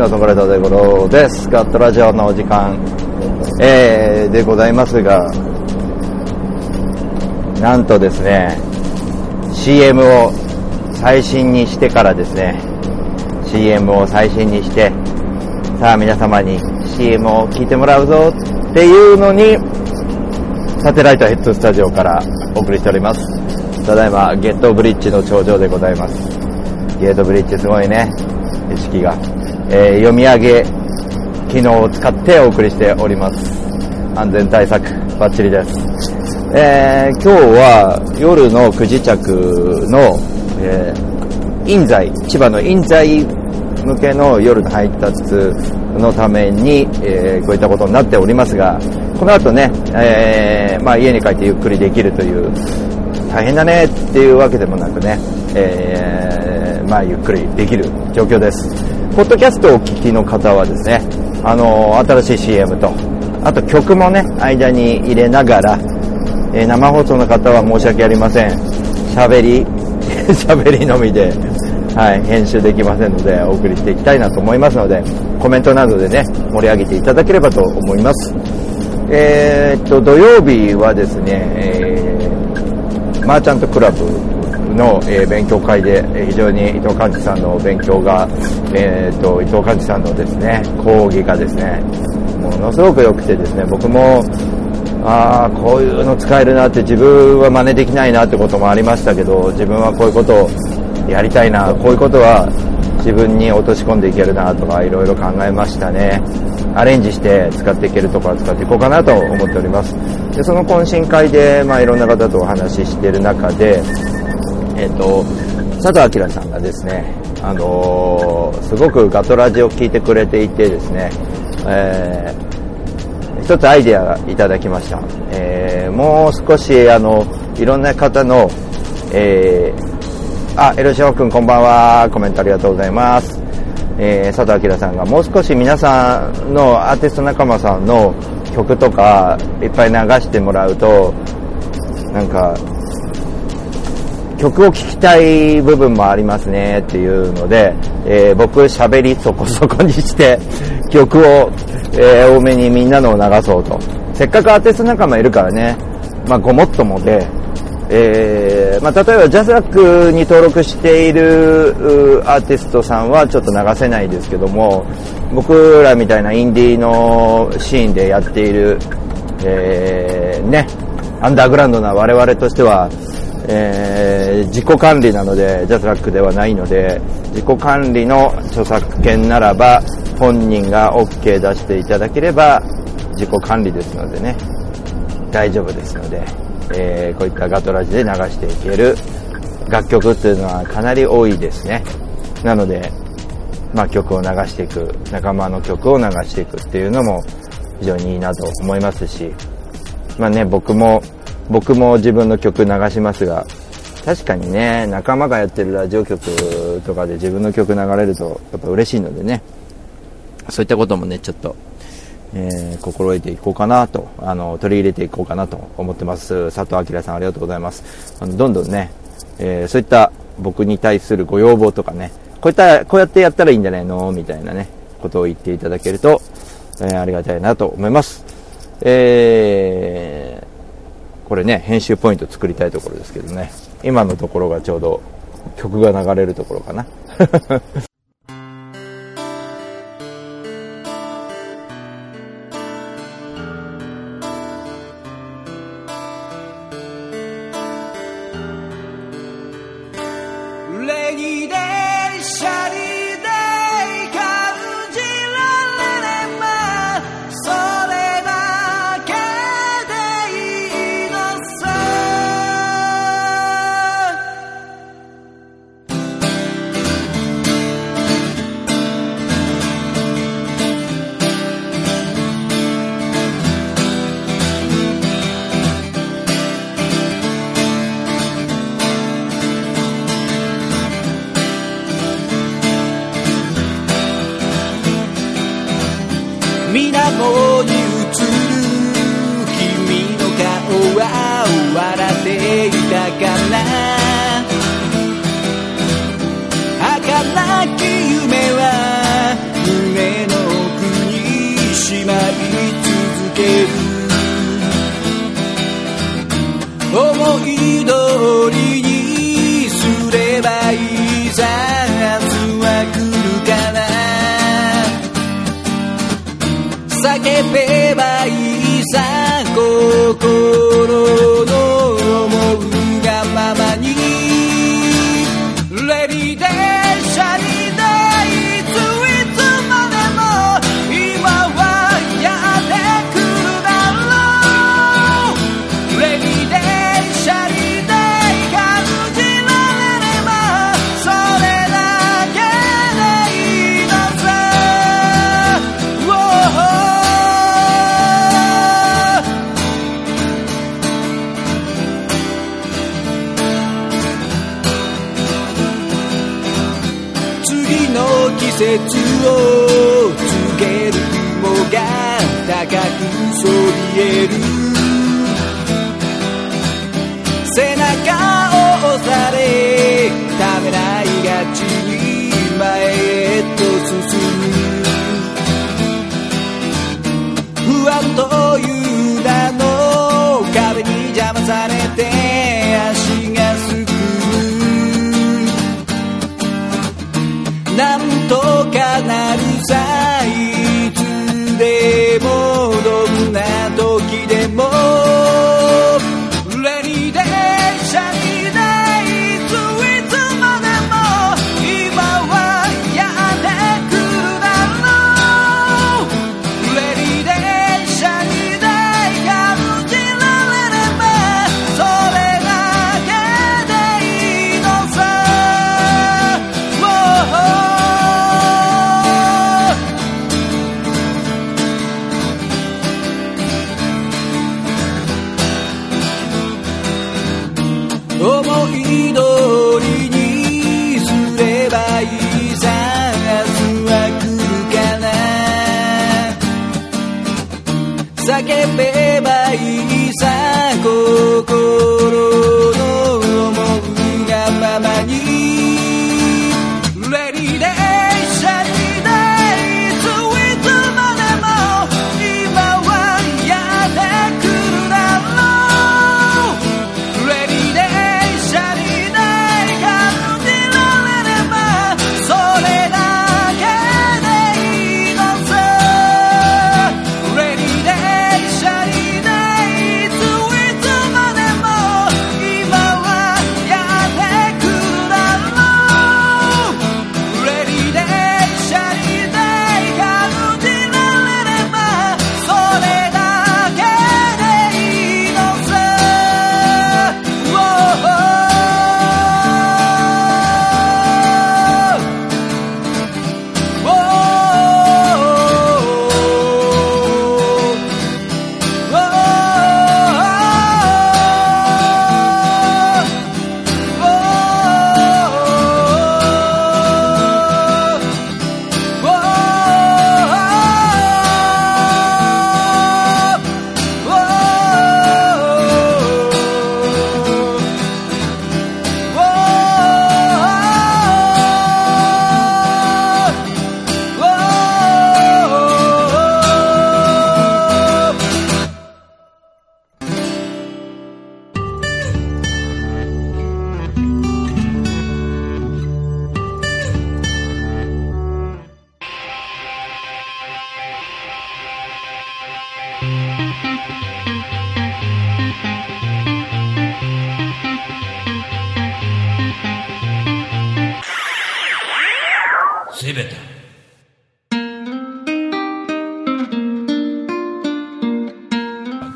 ばんはシンガソングライター大五郎です。ガットラジオのお時間、えー、でございますがなんとですね CM を最新にしてからですね CM を最新にしてさあ皆様に CM を聞いてもらうぞっていうのにサテライトヘッドスタジオからお送りしております。ただいまゲットブリッジの頂上でございます。ゲートブリッジすごいね。意識が、えー、読み上げ機能を使ってお送りしております安全対策バッチリですえー、今日は夜の9時着の、えー、印西、千葉の印西向けの夜の配達のために、えー、こういったことになっておりますが、この後ね、えー、まあ、家に帰ってゆっくりできるという、大変だねっていうわけでもなくね、えー、まあ、ゆっくりできる状況です。ポッドキャストをお聞きの方はですね、あの新しい CM と、あと曲もね、間に入れながら、えー、生放送の方は申し訳ありません。喋り、喋りのみで、はい、編集できませんので、お送りしていきたいなと思いますので、コメントなどでね、盛り上げていただければと思います。えー、っと、土曜日はですね、えー、マーチャントクラブの、えー、勉強会で、非常に伊藤寛治さんの勉強が、えー、っと、伊藤寛治さんのですね、講義がですね、ものすごく良くてですね、僕も、ああこういうの使えるなって自分は真似できないなってこともありましたけど自分はこういうことをやりたいなこういうことは自分に落とし込んでいけるなとかいろいろ考えましたね。アレンジして使っていけるところは使っていこうかなと思っております。でその懇親会で、まあ、いろんな方とお話ししている中で、えっ、ー、と佐藤明さんがですね、あのー、すごくガトラジを聞いてくれていてですね、えー一つアイデアがいただきました。えー、もう少し、あの、いろんな方の、えー、あ、エロシオ君こんばんは。コメントありがとうございます。えー、佐藤明さんがもう少し皆さんのアーティスト仲間さんの曲とかいっぱい流してもらうと、なんか、曲を聴きたい部分もありますねっていうので、えー、僕喋りそこそこにして 曲をえー、多めにみんなのを流そうと。せっかくアーティスト仲間いるからね、まあ、ごもっともで、えー、まあ、例えばジャスラックに登録しているアーティストさんはちょっと流せないですけども、僕らみたいなインディーのシーンでやっている、え、ね、アンダーグラウンドな我々としては、えー、自己管理なので、ジャスラックではないので、自己管理の著作権ならば、本人が OK 出していただければ自己管理ですのでね。大丈夫ですので、えー、こういったガトラジで流していける。楽曲っていうのはかなり多いですね。なので、まあ、曲を流していく。仲間の曲を流していくっていうのも非常にいいなと思いますしまあね僕も僕も自分の曲流しますが確かにね仲間がやってるラジオ局とかで自分の曲流れるとやっぱ嬉しいのでねそういったこともね、ちょっと、えー、心得ていこうかなと、あの、取り入れていこうかなと思ってます。佐藤明さんありがとうございます。あのどんどんね、えー、そういった僕に対するご要望とかね、こういった、こうやってやったらいいんじゃないの？みたいなね、ことを言っていただけると、えー、ありがたいなと思います。えー、これね、編集ポイント作りたいところですけどね、今のところがちょうど曲が流れるところかな。える。背中を押されためらいがちに前へと進む。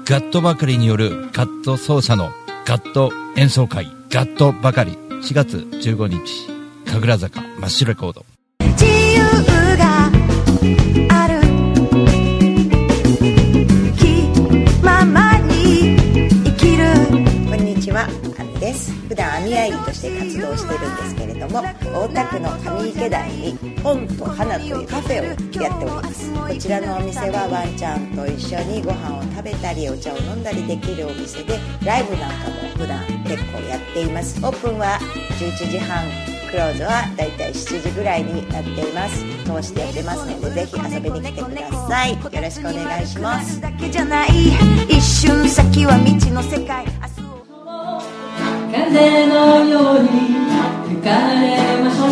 ガットばかりによるガット奏者のガット演奏会ガットばかり。4月15日神楽坂真っ白レコード。自由がある。気ままに生きる。こんにちはアンです。普普段網やりとして活動してるんですけれども大田区の上池台に本と花というカフェをやっております。こちらのお店はワンちゃんと一緒にご飯を食べたりお茶を飲んだりできるお店でライブなんかも普段結構やっています。オープンは11時半クローズはだいたい7時ぐらいになっています。通してやってますのでぜひ遊びに来てください。よろしくお願いします一瞬先は未知の世界風のように吹かれましょう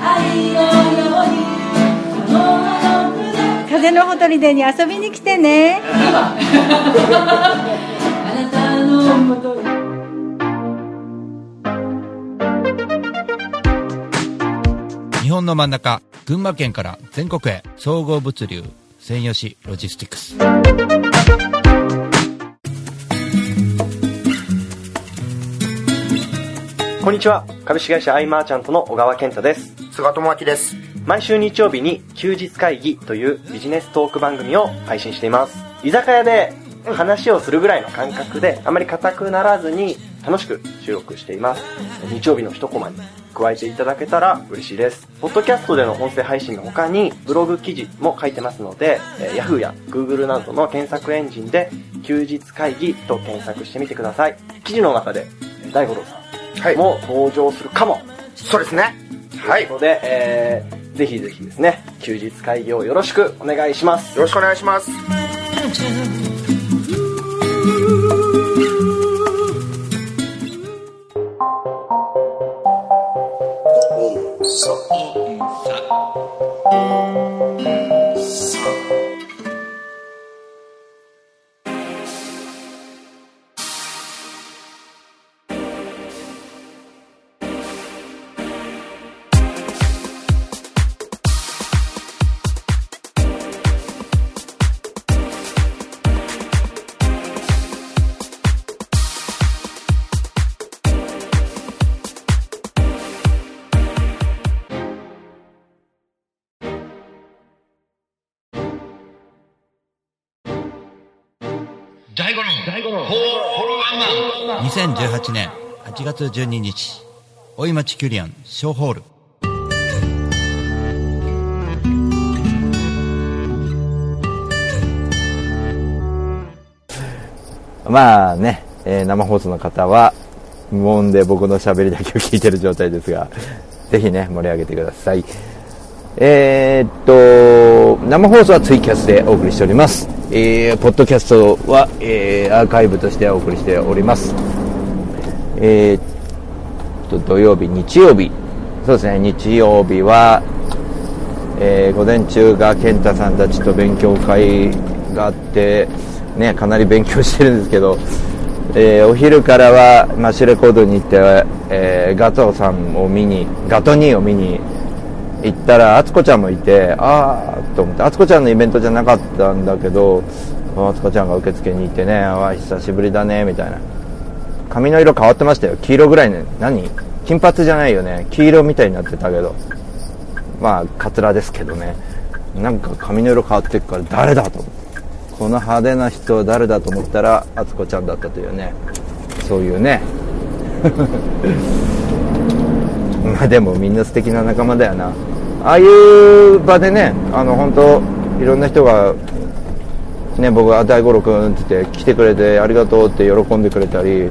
愛のように風のほとりでに遊びに来てねあなたのもとに日本の真ん中、群馬県から全国へ、総合物流、専用紙ロジスティクス。こんにちは株式会社アイマーチャントの小川健太です菅智明です。毎週日曜日に休日会議というビジネストーク番組を配信しています居酒屋で話をするぐらいの感覚であまり硬くならずに楽しく収録しています日曜日の一コマに加えていただけたら嬉しいですポッドキャストでの音声配信の他にブログ記事も書いてますので、えー Yahoo や Google などの検索エンジンで休日会議と検索してみてください記事の中でえー大五郎さんはい。も登場するかもそうですね。はい。よということで、えー、ぜひぜひですね、休日会議をよろしくお願いします。ろしくお願いします。2018年8月12日、大井町キュリアン小ホール。まあね、えー生放送の方は無音で僕の喋りだけを聞いてる状態ですが、ぜひね、盛り上げてください。えーっと、生放送はツイキャスでお送りしております。えー、ポッドキャストは、えーアーカイブとしてお送りしております。えーと、土曜日、日曜日、そうですね、日曜日は、えー午前中が健太さんたちと勉強会があって、ね、かなり勉強してるんですけど、えーお昼からはマシュレコードに行って、えーガトーさんを見に、ガトニーを見に行ったら、あつこちゃんもいて、あーと思って、あつこちゃんのイベントじゃなかったんだけど、あつこちゃんが受付にいてね、あ久しぶりだね、みたいな。髪の色変わってましたよ。黄色ぐらいね、何？金髪じゃないよね。黄色みたいになってたけど。まあ、カツラですけどね。なんか髪の色変わってるから誰だと思って。この派手な人誰だと思ったら、あつこちゃんだったというね。そういうね。まあでもみんな素敵な仲間だよな。ああいう場でね、あの本当いろんな人が、ね、僕が大五郎君って言って来てくれてありがとうって喜んでくれたり、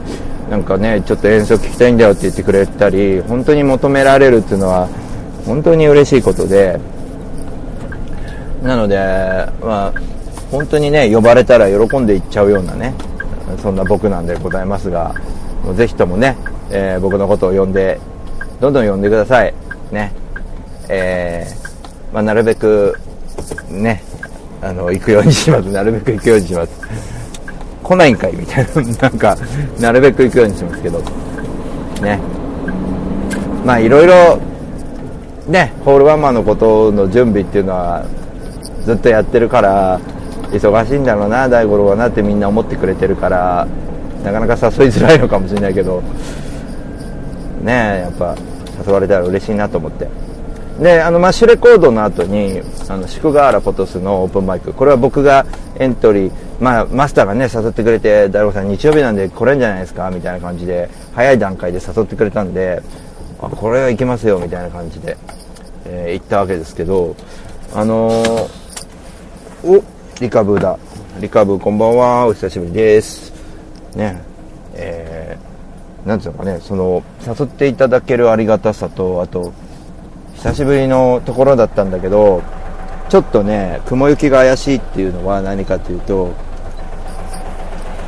なんかね、ちょっと演奏聞きたいんだよって言ってくれたり、本当に求められるっていうのは、本当に嬉しいことで、なので、まあ、本当にね、呼ばれたら喜んでいっちゃうようなね、そんな僕なんでございますが、ぜひともね、えー僕のことを呼んで、どんどん呼んでください。ね。えーまあ、なるべく、ね、あの、行くようにします。なるべく行くようにします。来ないんかいみたいな。なんか、なるべく行くようにしますけど。ね。まあ、いろいろ、ね、ホールワンマンのことの準備っていうのは、ずっとやってるから、忙しいんだろうな、大五郎はなってみんな思ってくれてるから、なかなか誘いづらいのかもしれないけど、ね、やっぱ誘われたら嬉しいなと思って。で、あの、マッシュレコードの後に、あの、宿河原ポトスのオープンマイク、これは僕がエントリー、まあ、マスターがね、誘ってくれて、大悟さん日曜日なんで来れんじゃないですか？みたいな感じで、早い段階で誘ってくれたんで、あ、これはいけますよ、みたいな感じで、えー行ったわけですけど、あのーお、リカブーだ。リカブーこんばんは、お久しぶりです。ね、えー、なんていうのかね、その、誘っていただけるありがたさと、あと、久しぶりのところだったんだけど、ちょっとね、雲行きが怪しいっていうのは何かというと、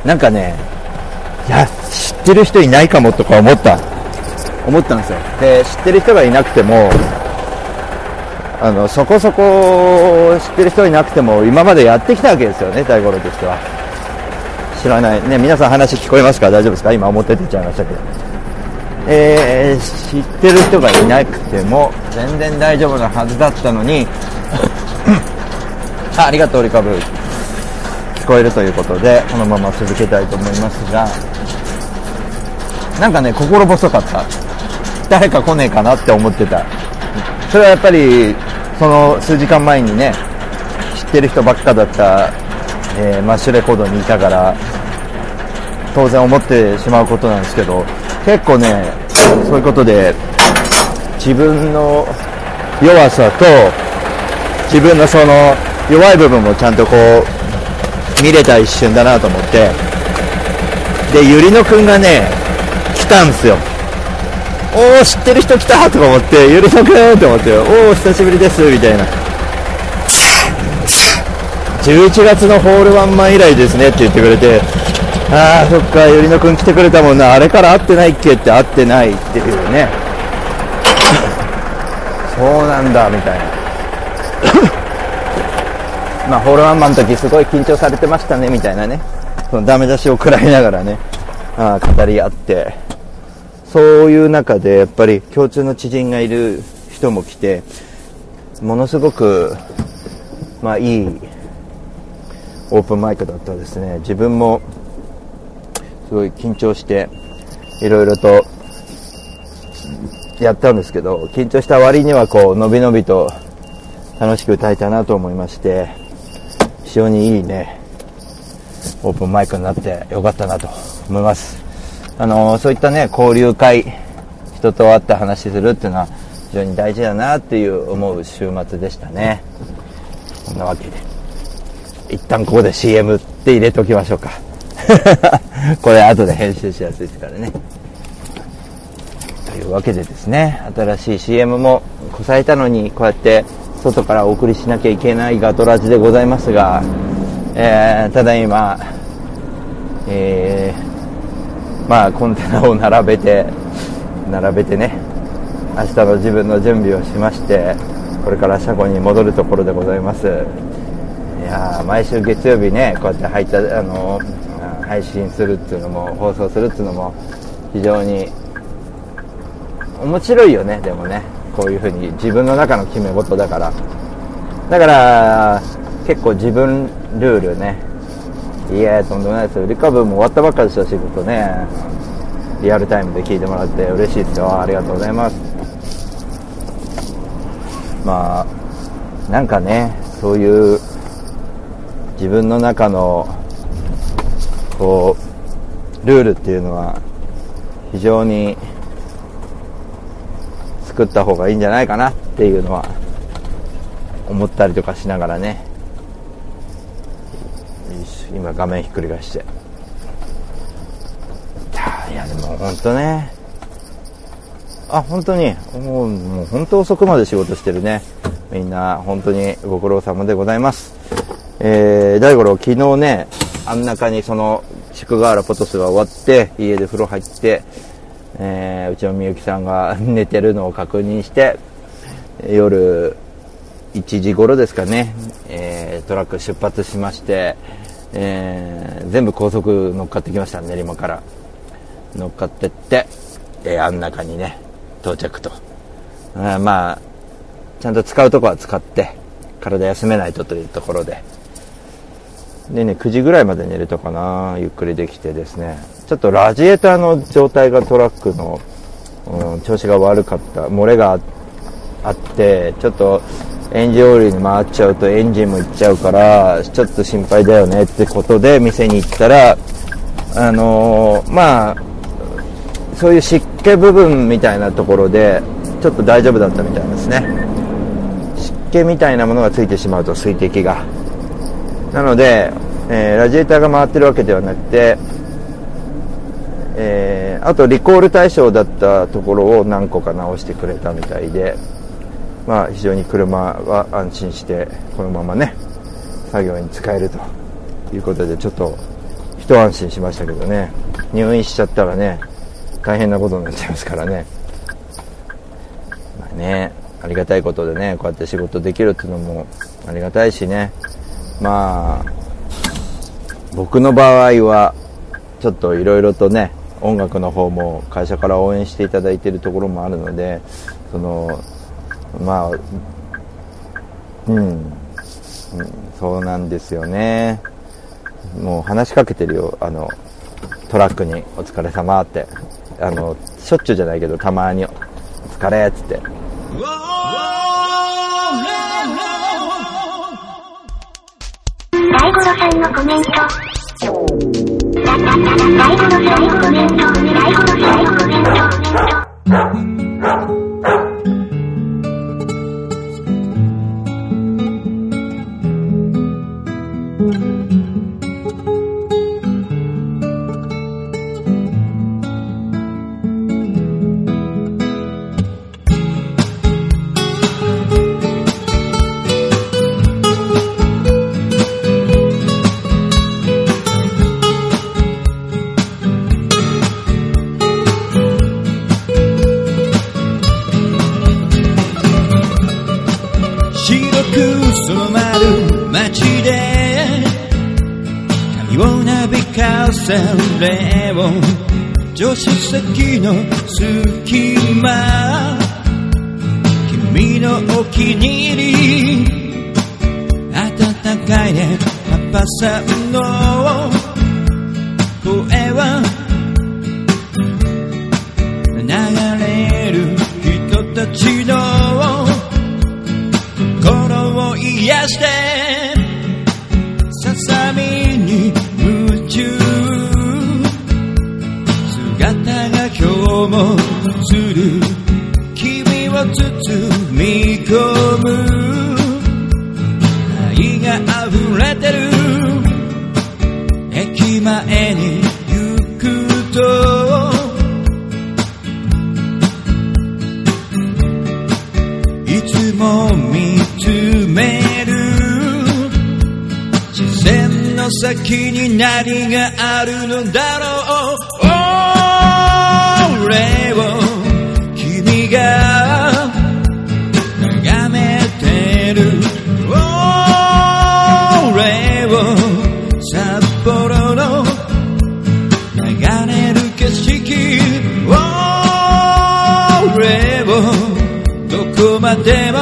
なんかね、いや、知ってる人いないかもとか思った。思ったんですよ。で、知ってる人がいなくても、あの、そこそこ知ってる人いなくても、今までやってきたわけですよね、大五郎としては。知らない。ね、皆さん話聞こえますか？大丈夫ですか？今表出ちゃいましたけど。えー、知ってる人がいなくても、全然大丈夫なはずだったのに、あありがとう、リカブ。聞こえるということで、このまま続けたいと思いますが、なんかね、心細かった。誰か来ねえかなって思ってた。それはやっぱり、その数時間前にね、知ってる人ばっかだった、えーマッシュレコードにいたから、当然思ってしまうことなんですけど、結構ね、そういうことで、自分の弱さと、自分のその弱い部分もちゃんとこう、見れた一瞬だなと思って、で、ゆりのくんがね、来たんですよ。おー、知ってる人来たとか思って、ゆりのくんって思って、おー、久しぶりです、みたいな。11月のホールワンマン以来ですねって言ってくれて、あー、そっか、ゆりのくん来てくれたもんな、あれから会ってないっけって会ってないっていうね。そうなんだ、みたいな。まあ、ホールワンマンの時すごい緊張されてましたね、みたいなね。そのダメ出しを食らいながらね、あ語り合って、そういう中でやっぱり共通の知人がいる人も来て、ものすごく、まあいいオープンマイクだったですね。自分もすごい緊張して、いろいろとやったんですけど、緊張した割にはこう、のびのびと楽しく歌えたなと思いまして、非常にいいね、オープンマイクになってよかったなと思います。あのそういったね、交流会、人と会って話するっていうのは非常に大事だなっていう思う週末でしたね。こんなわけで。一旦ここで CM って入れておきましょうか。これ後で編集しやすいですからね。というわけでですね、新しい CM もこさえたのに、こうやって外からお送りしなきゃいけないガトラジでございますが、えー、ただいま、えー、まあコンテナを並べて、並べてね、明日の自分の準備をしまして、これから車庫に戻るところでございます。いや毎週月曜日ね、こうやって入った、あのー配信するっていうのも、放送するっていうのも、非常に面白いよね、でもね。こういうふうに自分の中の決め事だから。だから、結構自分ルールね。いやとんでもないですよ。リカブも終わったばっかでした、仕事ね。リアルタイムで聞いてもらって嬉しいですよ。ありがとうございます。まあ、なんかね、そういう自分の中のこうルールっていうのは非常に作った方がいいんじゃないかなっていうのは思ったりとかしながらね。今画面ひっくり返して。いやでも本当ね。あ本当に。もうもう本当遅くまで仕事してるね。みんな本当にご苦労様でございます。えー、大五郎昨日ねあん中にその宿河原ポトスが終わって家で風呂入って、えーうちのみゆきさんが寝てるのを確認して夜1時頃ですかね、えートラック出発しまして、えー全部高速乗っかってきました練馬から。乗っかってって、えーあん中にね到着と。あまあちゃんと使うとこは使って体休めないとというところで。でね、9時ぐらいまで寝れたかな、ゆっくりできてですね、ちょっとラジエーターの状態がトラックの、うん、調子が悪かった、漏れがあってちょっとエンジンオイルに回っちゃうとエンジンもいっちゃうからちょっと心配だよねってことで店に行ったらあのーまあそういう湿気部分みたいなところでちょっと大丈夫だったみたいですね。湿気みたいなものがついてしまうと水滴が。なので、えーラジエーターが回ってるわけではなくて、えーあとリコール対象だったところを何個か直してくれたみたいで、まあ、非常に車は安心してこのままね作業に使えるということでちょっと一安心しましたけどね。入院しちゃったらね大変なことになっちゃいますからね。まあねありがたいことでねこうやって仕事できるっていうのもありがたいしね。まあ僕の場合はちょっといろいろとね音楽の方も会社から応援していただいているところもあるのでそのまあうん、うん、そうなんですよね。もう話しかけてるよ。あのトラックに「お疲れ様って。あのしょっちゅうじゃないけどたまに「お疲れ」っつって。ゴロさんのコメント。だ、だ、だ、だ、大五郎さんのコメント。先に何があるのだろう。俺を君が眺めてる。俺を札幌の流れる景色。俺をどこまでも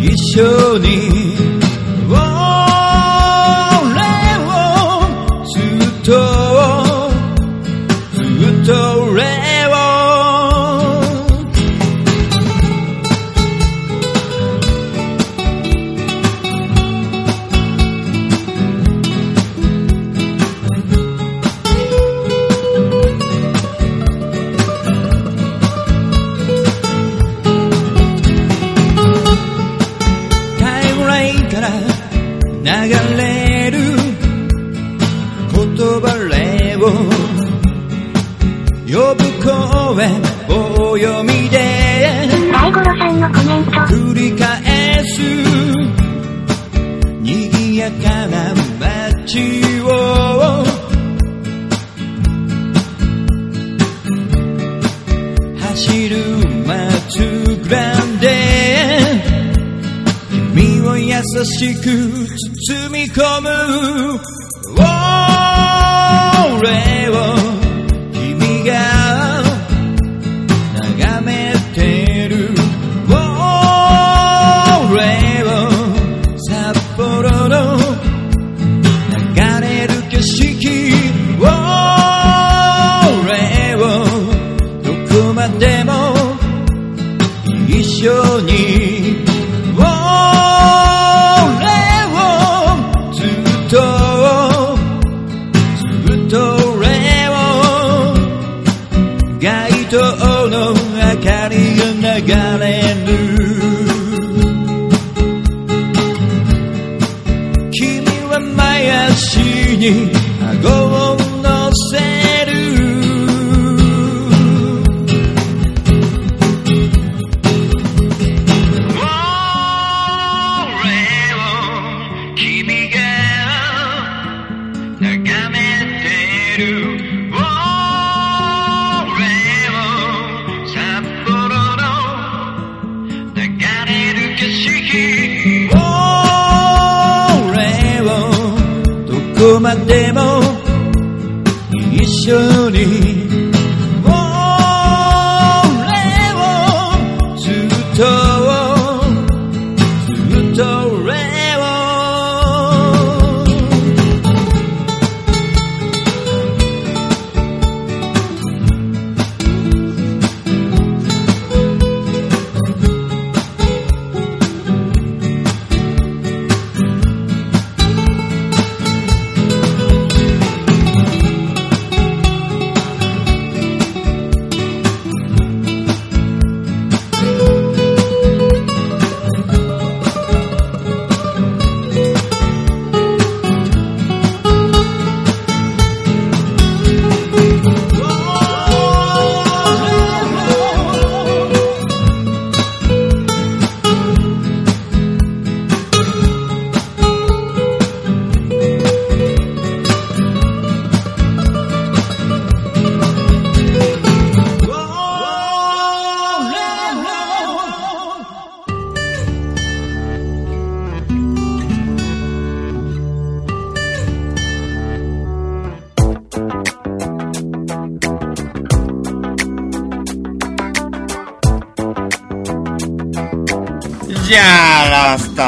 一緒に眺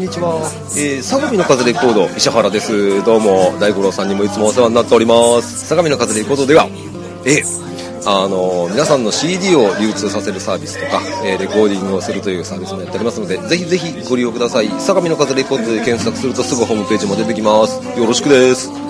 んにちは、えー、相模の風レコード石原です。どうも大五郎さんにもいつもお世話になっております。相模の風レコードではえあの皆さんの CD を流通させるサービスとか、えレコーディングをするというサービスもやっておりますのでぜひぜひご利用ください。相模の風レコードで検索するとすぐホームページも出てきます。よろしくです。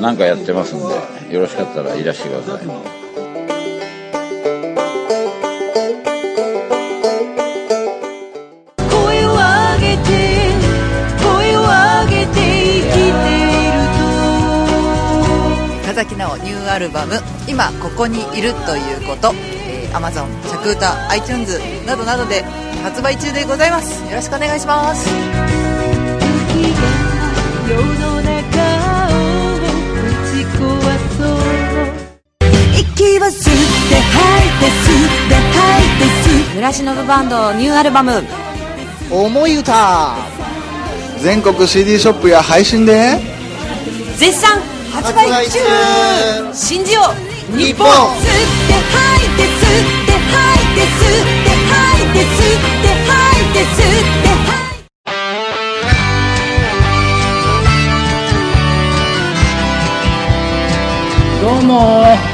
なんかやってますんで、よろしかったらいらしてください。声を上げて声を上げて生きている田崎のニューアルバム「今ここにいるということ」えー、Amazon、着歌、iTunes などなどで発売中でございます。よろしくお願いします息を吸って吐いて吸って吐いて吸村忍バンドニューアルバム「思い歌」全国 CD ショップや配信で。絶賛発売中。信じよう日本。日本吸って吐いて吸って吐いて吸って吐いて吸って吐いて吸って吐いて。どうも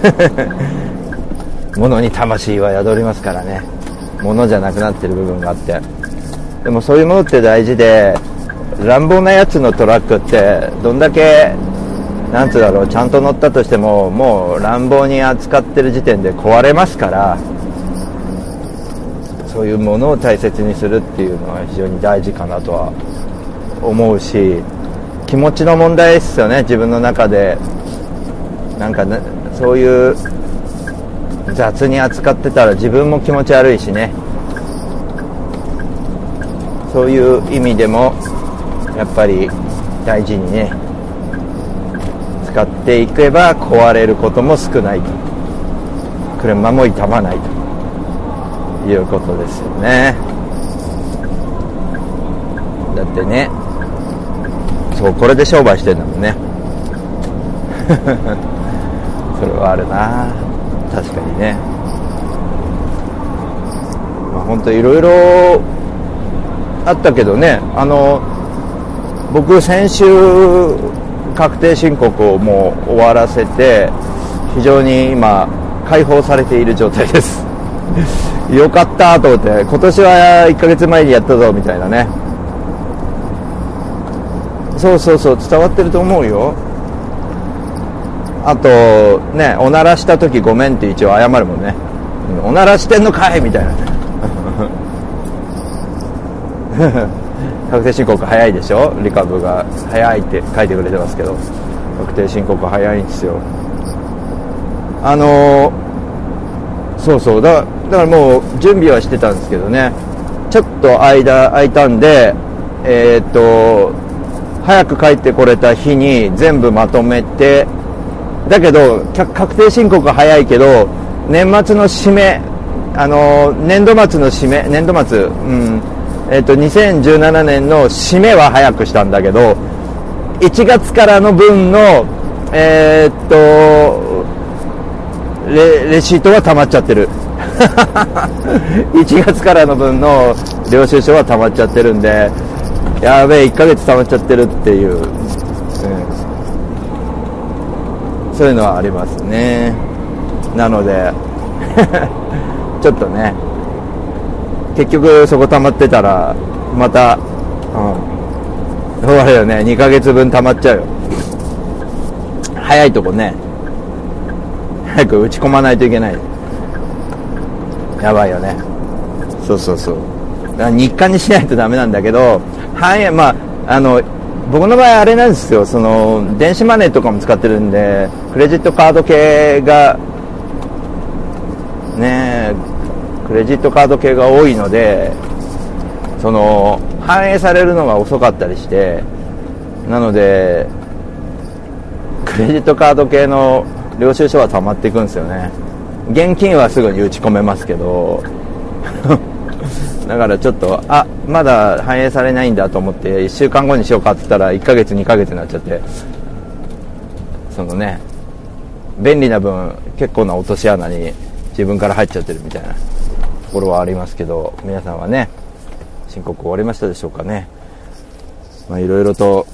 物に魂は宿りますからね。物じゃなくなってる部分があって。でもそういうものって大事で乱暴なやつのトラックってどんだけなんつうだろうちゃんと乗ったとしてももう乱暴に扱ってる時点で壊れますからそういうものを大切にするっていうのは非常に大事かなとは思うし気持ちの問題ですよね自分の中で。なんかねそういう雑に扱ってたら自分も気持ち悪いしね。そういう意味でもやっぱり大事にね使っていけば壊れることも少ないと。車も傷まないということですよね。だってねそうこれで商売してんだもんね。それはあるな。確かにね。まあ本当いろいろあったけどね。あの僕先週確定申告をもう終わらせて非常に今解放されている状態です。よかったと思って今年は1ヶ月前にやったぞみたいなね。そうそうそう伝わってると思うよ。あとねおならした時ごめんって一応謝るもんね。おならしてんのかいみたいな 確定申告早いでしょ？リカブが早いって書いてくれてますけど。確定申告早いんですよ。あのそうそう。だだからもう準備はしてたんですけどね。ちょっと間空いたんでえーっと早く帰ってこれた日に全部まとめてだけど確定申告は早いけど年末の締めあの年度末の締め年度末うんえっと2017年の締めは早くしたんだけど1月からの分のえーっとレレシートは溜まっちゃってる。1月からの分の領収書は溜まっちゃってるんでやべえ1ヶ月溜まっちゃってるっていう、うんそういうのはありますね。なので ちょっとね結局そこ溜まってたらまたうん。そうだよね。2ヶ月分溜まっちゃうよ。早いとこね。早く打ち込まないといけない。やばいよね。そうそうそう。日課にしないとダメなんだけど反映まああの僕の場合あれなんですよ。その電子マネーとかも使ってるんでクレジットカード系がねクレジットカード系が多いのでその反映されるのが遅かったりしてなのでクレジットカード系の領収書は溜まっていくんですよね。現金はすぐに打ち込めますけど。だからちょっとあまだ反映されないんだと思って1週間後にしようかって言ったら1ヶ月2ヶ月になっちゃってそのね便利な分結構な落とし穴に自分から入っちゃってるみたいなところはありますけど皆さんはね申告終わりましたでしょうかね。まあいろいろと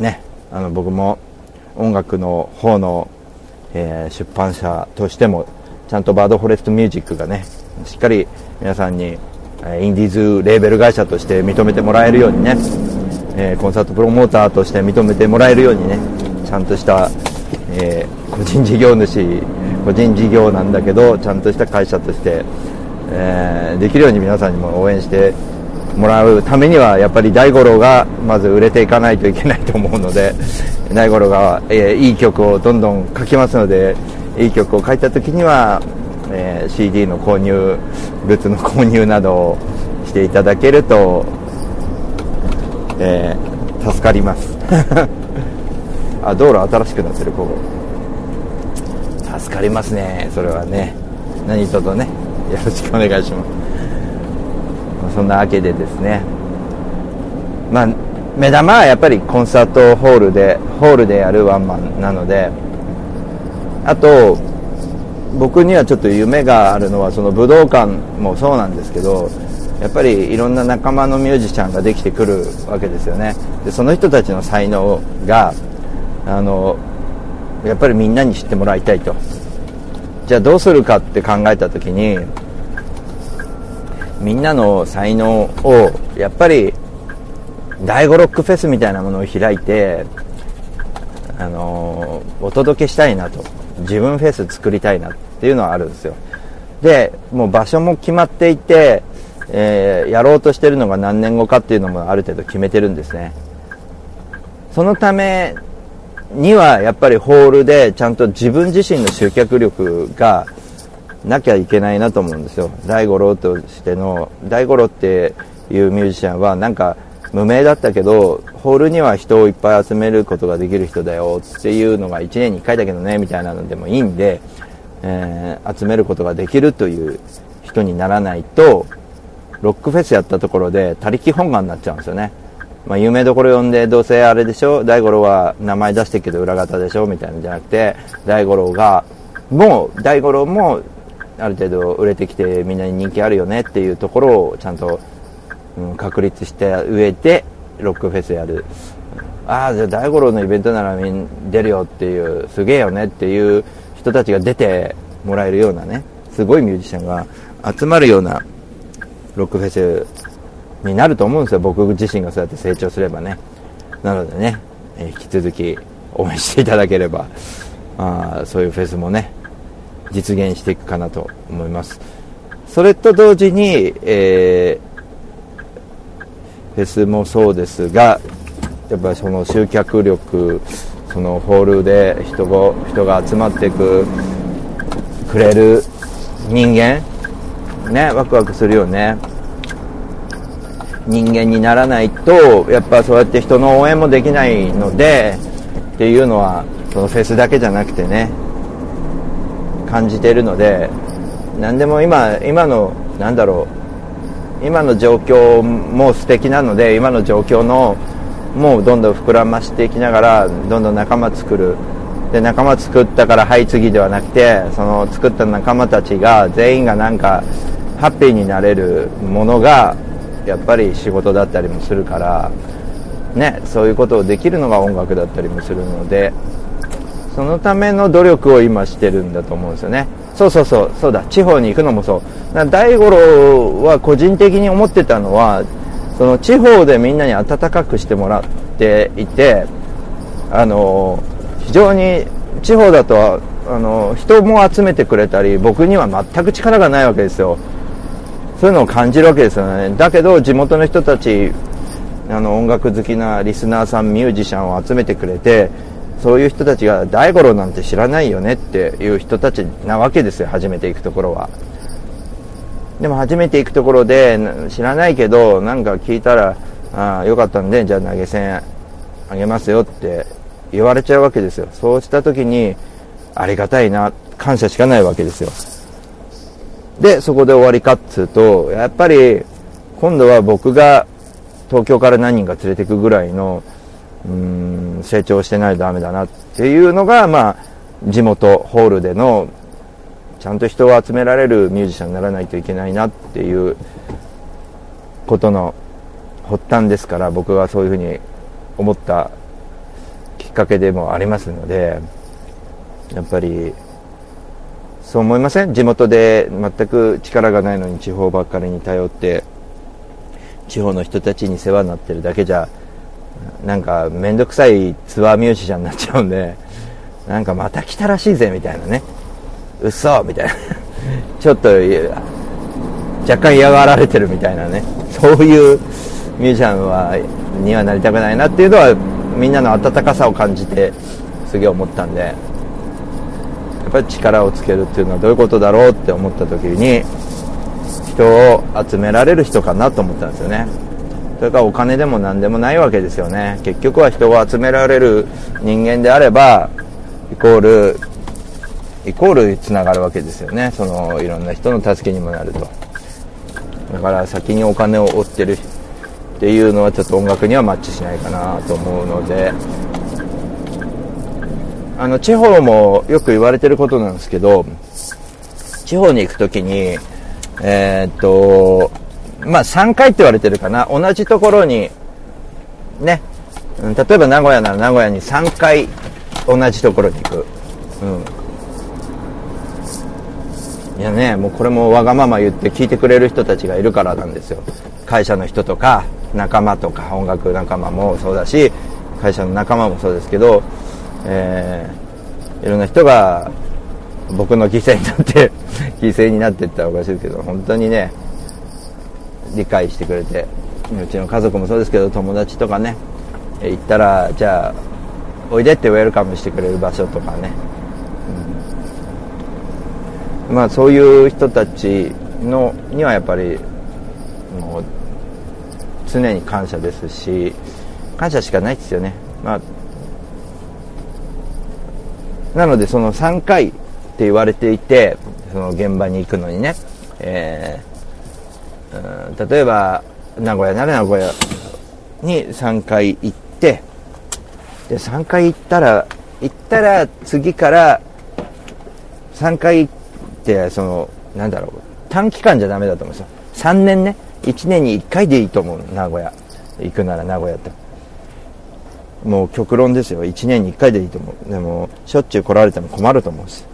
ねあの僕も音楽の方の、えー出版社としてもちゃんとバードフォレストミュージックがねしっかり皆さんにインディーズレーベル会社として認めてもらえるようにね、えコンサートプロモーターとして認めてもらえるようにねちゃんとしたえー個人事業主個人事業なんだけどちゃんとした会社として、えーできるように皆さんにも応援してもらうためにはやっぱり大五郎がまず売れていかないといけないと思うので大五郎が、えーいい曲をどんどん書きますのでいい曲を書いた時には、えー CD の購入グッズの購入などをしていただけると、えー助かります。あ道路新しくなってるここ。助かりますねそれはね。何卒ねよろしくお願いします。そんなわけでですね。まあ目玉はやっぱりコンサートホールでホールでやるワンマンなのであと僕にはちょっと夢があるのはその武道館もそうなんですけどやっぱりいろんな仲間のミュージシャンができてくるわけですよね。でその人たちの才能があのやっぱりみんなに知ってもらいたいと。じゃあどうするかって考えた時にみんなの才能をやっぱり第5ロックフェスみたいなものを開いてあのお届けしたいなと。自分フェス作りたいなっていうのはあるんですよ。でもう場所も決まっていて、えーやろうとしてるのが何年後かっていうのもある程度決めてるんですね。そのためにはやっぱりホールでちゃんと自分自身の集客力がなきゃいけないなと思うんですよ。大五郎としての大五郎っていうミュージシャンはなんか無名だったけどホールには人をいっぱい集めることができる人だよっていうのが1年に1回だけどねみたいなのでもいいんで、えー集めることができるという人にならないとロックフェスやったところで他力本願になっちゃうんですよね。まあ、有名どころ呼んでどうせあれでしょ大五郎は名前出してるけど裏方でしょみたいなんじゃなくて大五郎がもう大五郎もある程度売れてきてみんなに人気あるよねっていうところをちゃんと、うん、確立した上でロックフェスやる。ああじゃあ大五郎のイベントならみん出るよっていうすげえよねっていう人たちが出てもらえるようなねすごいミュージシャンが集まるようなロックフェスになると思うんですよ。僕自身がそうやって成長すればね。なのでね、え引き続き応援していただければあそういうフェスもね実現していくかなと思います。それと同時に、えーフェスもそうですがやっぱその集客力そのホールで人が人が集まってくくれる人間ねワクワクするよね。人間にならないとやっぱそうやって人の応援もできないのでっていうのはそのフェスだけじゃなくてね感じてるので何でも今今のなんだろう今の状況も素敵なので今の状況のもうどんどん膨らましていきながらどんどん仲間作る。で仲間作ったからはい次ではなくてその作った仲間たちが全員がなんかハッピーになれるものがやっぱり仕事だったりもするからねそういうことをできるのが音楽だったりもするのでそのための努力を今してるんだと思うんですよね。そうそうそう。そうだ。地方に行くのもそう。大五郎は個人的に思ってたのはその地方でみんなに温かくしてもらっていてあの非常に地方だとあの人も集めてくれたり僕には全く力がないわけですよ。そういうのを感じるわけですよね。だけど地元の人たちあの音楽好きなリスナーさんミュージシャンを集めてくれてそういう人たちが大五郎なんて知らないよねっていう人たちなわけですよ初めて行くところは。でも初めて行くところで知らないけどなんか聞いたらああよかったんでじゃあ投げ銭あげますよって言われちゃうわけですよ。そうした時にありがたいな感謝しかないわけですよ。でそこで終わりかっつうとやっぱり今度は僕が東京から何人か連れてくぐらいのうん成長してないとダメだなっていうのがまあ地元ホールでのちゃんと人を集められるミュージシャンにならないといけないなっていうことの発端ですから僕がそういうふうに思ったきっかけでもありますのでやっぱりそう思いません。地元で全く力がないのに地方ばっかりに頼って地方の人たちに世話になってるだけじゃなんか面倒くさいツアーミュージシャンになっちゃうんでなんかまた来たらしいぜみたいなね。嘘みたいな。ちょっと若干嫌がられてるみたいなね。そういうミュージシャンはにはなりたくないなっていうのはみんなの温かさを感じてすげえ思ったんでやっぱり力をつけるっていうのはどういうことだろうって思った時に人を集められる人かなと思ったんですよね。それからお金でも何でもないわけですよね。結局は人を集められる人間であればイコールイコールつながるわけですよね。そのいろんな人の助けにもなると。だから先にお金を追ってるっていうのはちょっと音楽にはマッチしないかなと思うので。あの地方もよく言われてることなんですけど地方に行く時にえーっとまあ3回って言われてるかな。同じところにね。うん例えば名古屋なら名古屋に3回同じところに行く。うん。いやね、もうこれもわがまま言って聞いてくれる人たちがいるからなんですよ。会社の人とか、仲間とか、音楽仲間もそうだし、会社の仲間もそうですけど、えー、いろんな人が僕の犠牲になって、犠牲になっていったらおかしいですけど、本当にね、理解してくれて、うちの家族もそうですけど、友達とかね、行ったら、じゃあ、おいでってウェルカムしてくれる場所とかね、うん。まあそういう人たちのにはやっぱりもう常に感謝ですし感謝しかないですよね。まあなのでその3回って言われていてその現場に行くのにね、えー例えば名古屋なら名古屋に3回行ってで3回行ったら行ったら次から3回行ってそのなんだろう短期間じゃダメだと思うんですよ。3年ね。1年に1回でいいと思う名古屋。行くなら名古屋って。もう極論ですよ。1年に1回でいいと思う。でもしょっちゅう来られても困ると思うんです。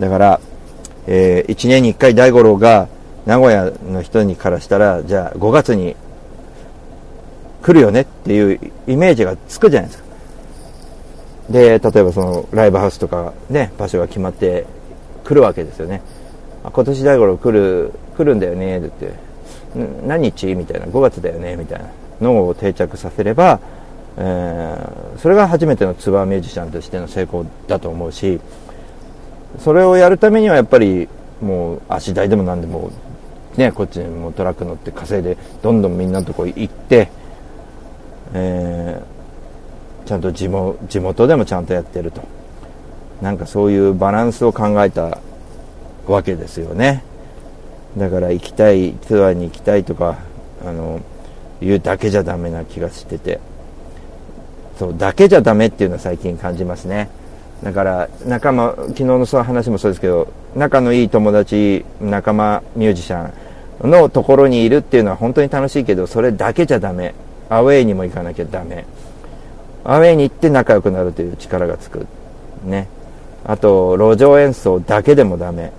だから、えー1年に1回大五郎が名古屋の人にからしたらじゃあ5月に来るよねっていうイメージがつくじゃないですか。で例えばそのライブハウスとかね場所が決まって来るわけですよね。今年大五郎来る来るんだよねって。何日みたいな。5月だよねみたいなのを定着させれば、えーそれが初めてのツアーミュージシャンとしての成功だと思うしそれをやるためにはやっぱりもう足代でも何でもねこっちにもトラック乗って稼いでどんどんみんなのとこ行って、えーちゃんと地元地元でもちゃんとやってると。なんかそういうバランスを考えたわけですよね。だから行きたいツアーに行きたいとかあの言うだけじゃダメな気がしてて。そうだけじゃダメっていうのは最近感じますね。だから仲間昨日のその話もそうですけど仲のいい友達仲間ミュージシャンのところにいるっていうのは本当に楽しいけどそれだけじゃダメ。アウェイにも行かなきゃダメ。アウェイに行って仲良くなるという力がつく。ね。あと路上演奏だけでもダメ。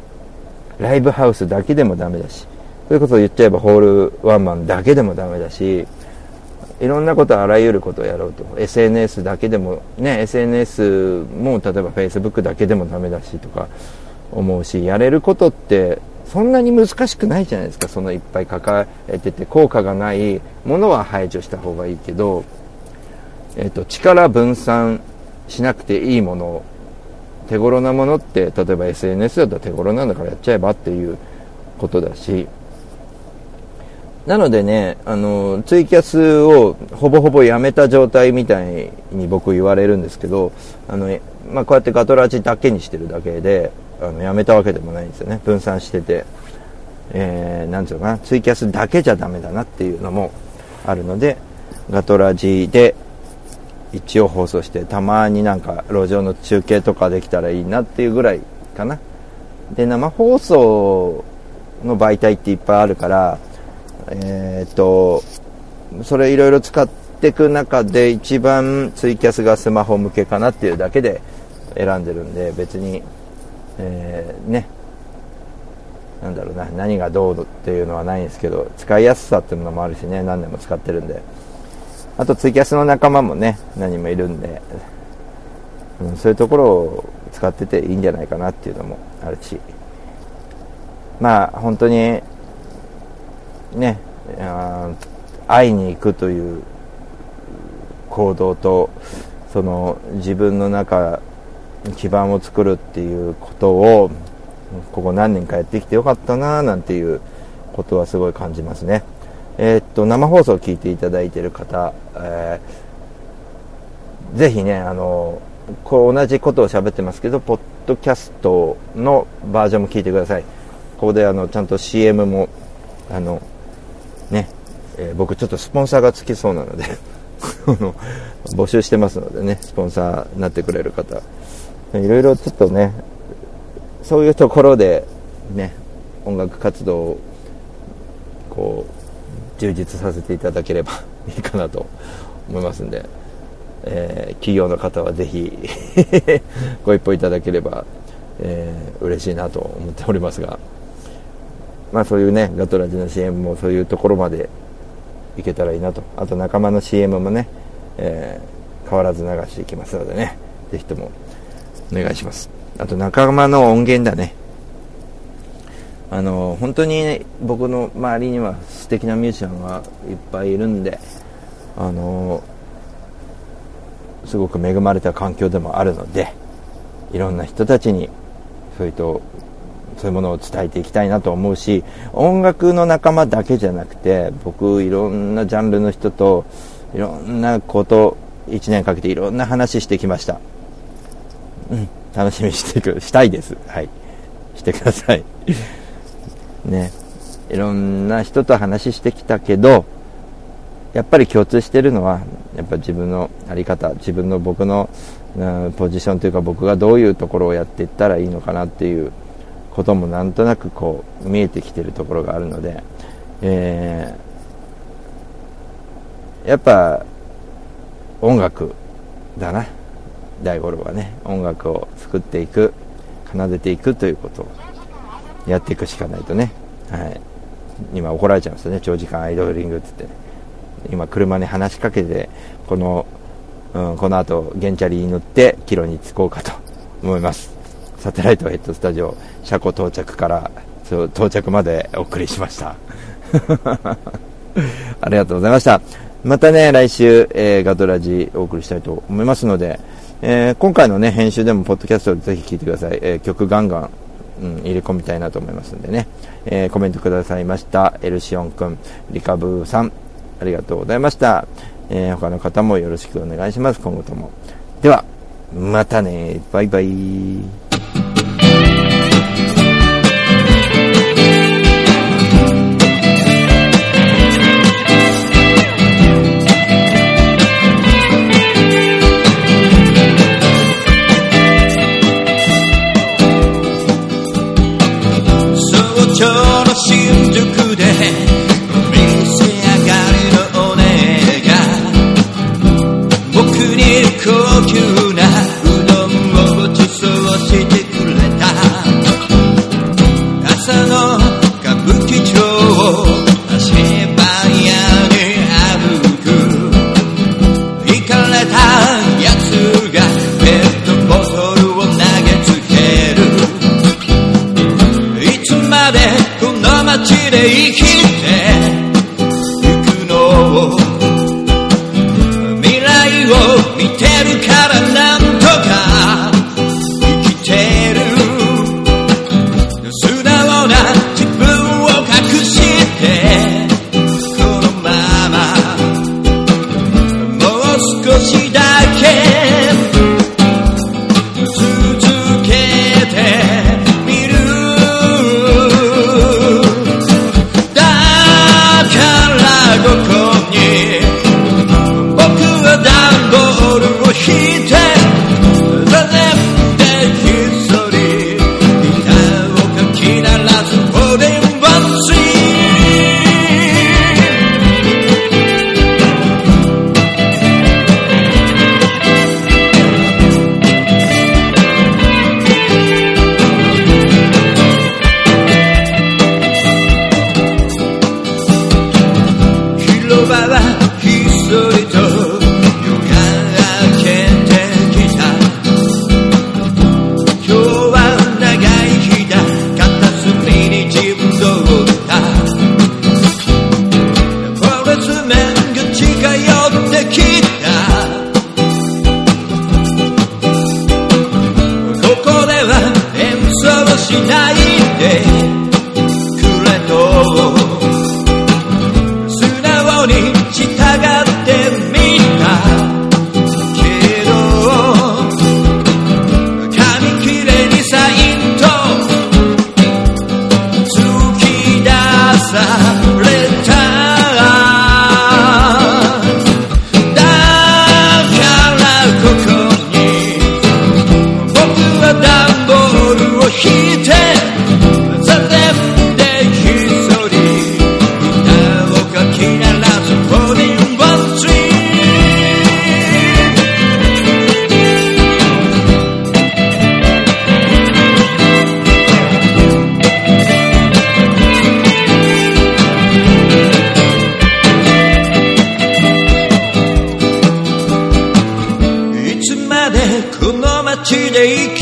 ライブハウスだけでもダメだし。そういうことを言っちゃえばホールワンマンだけでもダメだし。いろんなことあらゆることをやろうと。SNS だけでもね SNS も例えば Facebook だけでもダメだしとか思うしやれることってそんなに難しくないじゃないですか。そのいっぱい抱えてて効果がないものは排除した方がいいけど、えっと力分散しなくていいもの手頃なものって例えば SNS だったら手頃なんだからやっちゃえばっていうことだし。なのでねあのツイキャスをほぼほぼやめた状態みたいに僕言われるんですけどあの、まあ、こうやってガトラジだけにしてるだけであのやめたわけでもないんですよね。分散してて、えー、なんていうのかな。ツイキャスだけじゃダメだなっていうのもあるのでガトラジで一応放送してたまになんか路上の中継とかできたらいいなっていうぐらいかな。で生放送の媒体っていっぱいあるからえーっとそれいろいろ使っていく中で一番ツイキャスがスマホ向けかなっていうだけで選んでるんで別に、えーね。なんだろうな何がどうっていうのはないんですけど使いやすさっていうのもあるしね何年も使ってるんで。あとツイキャスの仲間もね何もいるんでうん、そういうところを使ってていいんじゃないかなっていうのもあるし。まあ本当にね会いに行くという行動とその自分の中基盤を作るっていうことをここ何年かやってきてよかったななんていうことはすごい感じますね。えーっと生放送を聞いていただいている方、えーぜひねあのこう同じことを喋ってますけどポッドキャストのバージョンも聞いてくださいここであのちゃんと CM もあのね、えー僕ちょっとスポンサーがつきそうなので 募集してますのでねスポンサーになってくれる方いろいろちょっとねそういうところでね音楽活動をこう充実させていただければ いいかなと思いますんで、えー企業の方はぜひ ご一報いただければ、えー嬉しいなと思っておりますがまあそういうねガトラジの CM もそういうところまでいけたらいいなと。あと仲間の CM もね、えー変わらず流していきますのでねぜひともお願いします。あと仲間の音源だね。あの本当に僕の周りには素敵なミュージシャンがいっぱいいるんであのすごく恵まれた環境でもあるのでいろんな人たちにそういうとそういうものを伝えていきたいなと思うし音楽の仲間だけじゃなくて僕いろんなジャンルの人といろんなこと1年かけていろんな話してきました。うん。楽しみにしてくしたいです。はい。してください。ね。いろんな人と話してきたけどやっぱり共通してるのはやっぱ自分の在り方自分の僕の、うんポジションというか僕がどういうところをやっていったらいいのかなっていうこともなんとなくこう見えてきてるところがあるので、えーやっぱ音楽だな。大五郎はね音楽を作っていく奏でていくということをやっていくしかないとね、はい、今怒られちゃいますよね。長時間アイドリングって言って。今車に話しかけてこの、うん、この後ゲンチャリに乗って帰路に着こうかと思います。サテライトヘッドスタジオ車庫到着からそう到着までお送りしました。ありがとうございました。またね来週、えーガトラジお送りしたいと思いますので、えー今回のね編集でもポッドキャストでぜひ聴いてください、えー曲ガンガンうん、入れ込みたいなと思いますんでね、えーコメントくださいました。エルシオンくんリカブーさんありがとうございました、え他の方もよろしくお願いします。今後とも。ではまたね。バイバイ。新宿で店上がりのお姉が僕に高級の